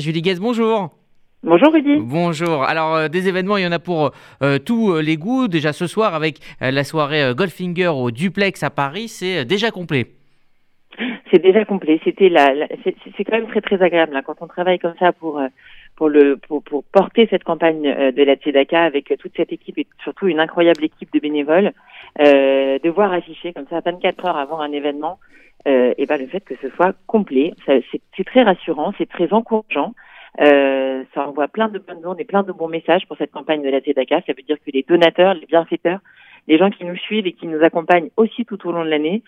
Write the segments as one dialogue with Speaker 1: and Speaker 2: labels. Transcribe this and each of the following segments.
Speaker 1: Julie Guez, bonjour.
Speaker 2: Bonjour Rudy.
Speaker 1: Bonjour. Alors euh, des événements, il y en a pour euh, tous euh, les goûts. Déjà ce soir avec la soirée Goldfinger au Duplex à Paris, c'est déjà complet.
Speaker 2: C'est déjà complet. C'était la, c'est quand même très très agréable hein, quand on travaille comme ça pour pour le pour, pour porter cette campagne de la Tzedaka avec toute cette équipe et surtout une incroyable équipe de bénévoles, de voir afficher comme ça 24 heures avant un événement euh, et ben le fait que ce soit complet, c'est très rassurant, c'est très encourageant. Euh, ça envoie plein de bonnes ondes et plein de bons messages pour cette campagne de la TEDACA. Ça veut dire que les donateurs, les bienfaiteurs, les gens qui nous suivent et qui nous accompagnent aussi tout au long de l'année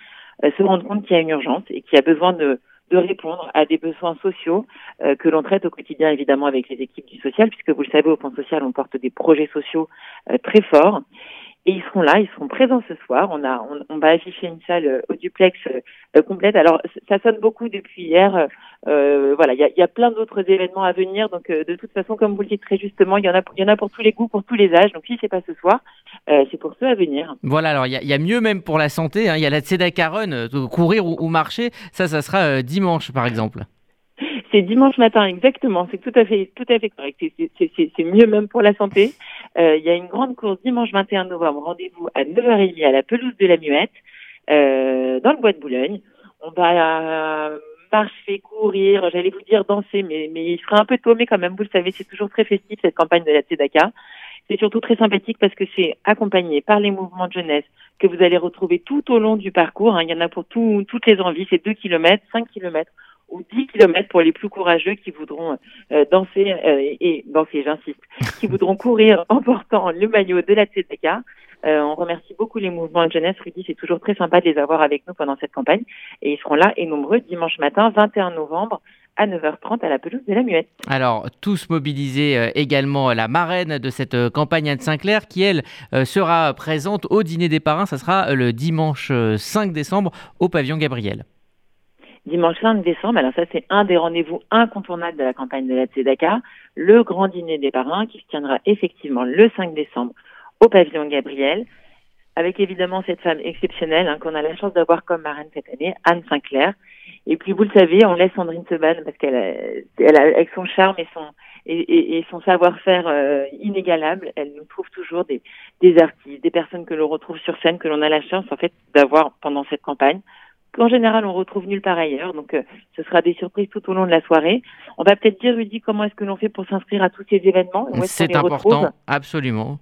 Speaker 2: euh, se rendent compte qu'il y a une urgence et qu'il y a besoin de, de répondre à des besoins sociaux euh, que l'on traite au quotidien évidemment avec les équipes du social, puisque vous le savez, au Fonds social, on porte des projets sociaux euh, très forts. Et ils seront là, ils seront présents ce soir. On a, on, va afficher une salle euh, au duplex euh, complète. Alors ça sonne beaucoup depuis hier. Euh, voilà, il y a, y a, plein d'autres événements à venir. Donc de toute façon, comme vous le dites très justement, il y en a, il y en a pour tous les goûts, pour tous les âges. Donc si c'est pas ce soir, c'est pour ceux à venir.
Speaker 1: Voilà, alors il y, y, a mieux même pour la santé. Hein. Il y a la Tzedaka Run, courir ou, ou, marcher. Ça, ça sera dimanche par exemple.
Speaker 2: C'est dimanche matin, exactement. C'est tout à fait, tout à fait correct. C'est mieux même pour la santé. Euh, il y a une grande course dimanche 21 novembre. Rendez-vous à 9h30 à la pelouse de la Muette, euh, dans le bois de Boulogne. On va marcher, courir, j'allais vous dire danser, mais, mais il sera un peu tôt, mais quand même, vous le savez, c'est toujours très festif cette campagne de la Tzedaka. C'est surtout très sympathique parce que c'est accompagné par les mouvements de jeunesse que vous allez retrouver tout au long du parcours. Hein. Il y en a pour tout, toutes les envies. C'est 2 km, 5 km ou 10 km pour les plus courageux qui voudront euh, danser euh, et danser, j'insiste, qui voudront courir en portant le maillot de la Tzedaka. Euh, on remercie beaucoup les mouvements de jeunesse. Rudy, c'est toujours très sympa de les avoir avec nous pendant cette campagne. Et ils seront là et nombreux dimanche matin, 21 novembre, à 9h30 à la pelouse de la Muette.
Speaker 1: Alors, tous mobilisés également la marraine de cette campagne Anne Sinclair qui, elle, sera présente au dîner des parrains. Ça sera le dimanche 5 décembre au pavillon Gabriel
Speaker 2: dimanche 5 décembre. Alors ça, c'est un des rendez-vous incontournables de la campagne de la Tzedaka, le grand dîner des parrains qui se tiendra effectivement le 5 décembre au pavillon Gabriel, avec évidemment cette femme exceptionnelle hein, qu'on a la chance d'avoir comme marraine cette année, Anne Sinclair. Et puis vous le savez, on laisse Sandrine Seban parce qu'elle, elle a, avec son charme et son et, son savoir-faire euh, inégalable, elle nous trouve toujours des, des artistes, des personnes que l'on retrouve sur scène, que l'on a la chance en fait d'avoir pendant cette campagne qu'en général on retrouve nulle part ailleurs. Donc euh, ce sera des surprises tout au long de la soirée. On va peut-être dire, Rudy, comment est-ce que l'on fait pour s'inscrire à tous ces événements?
Speaker 1: C'est important, absolument.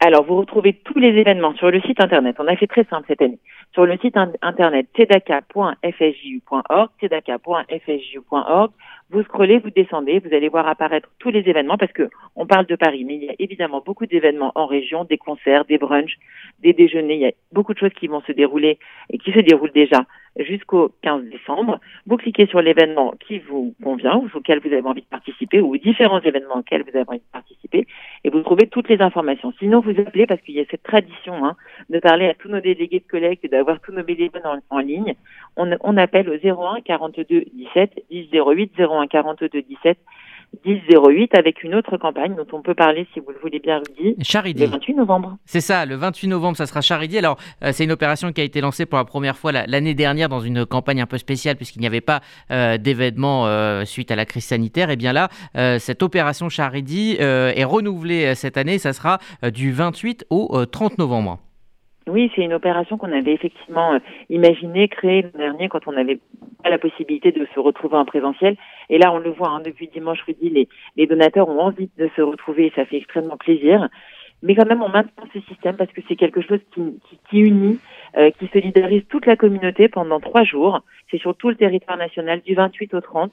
Speaker 2: Alors, vous retrouvez tous les événements sur le site internet. On a fait très simple cette année. Sur le site internet tzedaka.fsju.org, tzedaka.fsju.org, vous scrollez, vous descendez, vous allez voir apparaître tous les événements parce que on parle de Paris, mais il y a évidemment beaucoup d'événements en région, des concerts, des brunchs, des déjeuners. Il y a beaucoup de choses qui vont se dérouler et qui se déroulent déjà jusqu'au 15 décembre. Vous cliquez sur l'événement qui vous convient ou auquel vous avez envie de participer ou différents événements auxquels vous avez envie de participer et vous trouvez toutes les informations. Sinon, vous appelez parce qu'il y a cette tradition hein, de parler à tous nos délégués de collecte et d'avoir tous nos bénévoles en, ligne. On, on, appelle au 01 42 17 10 08 01 42 17 10-08 avec une autre campagne dont on peut parler si vous le voulez bien, Rudy.
Speaker 1: Charidi.
Speaker 2: Le 28 novembre.
Speaker 1: C'est ça, le 28 novembre, ça sera Charidi. Alors, euh, c'est une opération qui a été lancée pour la première fois l'année dernière dans une campagne un peu spéciale puisqu'il n'y avait pas euh, d'événement euh, suite à la crise sanitaire. Et bien là, cette opération Charidi est renouvelée cette année. Ça sera du 28 au 30 novembre.
Speaker 2: Oui, c'est une opération qu'on avait effectivement euh, imaginée, créée l'an dernier quand on n'avait pas la possibilité de se retrouver en présentiel. Et là, on le voit, hein, depuis dimanche midi, les, les donateurs ont envie de se retrouver et ça fait extrêmement plaisir. Mais quand même, on maintient ce système parce que c'est quelque chose qui unit, euh, qui solidarise toute la communauté pendant trois jours. C'est sur tout le territoire national, du 28 au 30.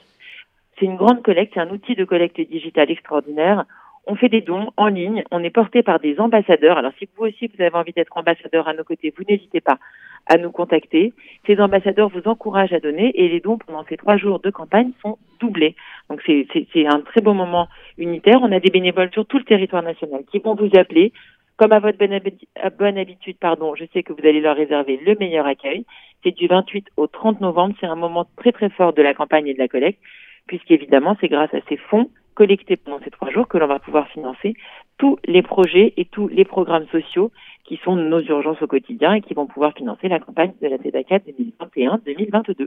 Speaker 2: C'est une grande collecte, c'est un outil de collecte digitale extraordinaire on fait des dons en ligne, on est porté par des ambassadeurs. Alors si vous aussi vous avez envie d'être ambassadeur à nos côtés, vous n'hésitez pas à nous contacter. Ces ambassadeurs vous encouragent à donner et les dons pendant ces trois jours de campagne sont doublés. Donc c'est un très beau moment unitaire. On a des bénévoles sur tout le territoire national qui vont vous appeler. Comme à votre bonne habitude, pardon, je sais que vous allez leur réserver le meilleur accueil. C'est du 28 au 30 novembre. C'est un moment très très fort de la campagne et de la collecte, puisqu'évidemment c'est grâce à ces fonds collectés pendant ces trois jours que l'on va pouvoir financer tous les projets et tous les programmes sociaux qui sont nos urgences au quotidien et qui vont pouvoir financer la campagne de la TEDACA 2021-2022.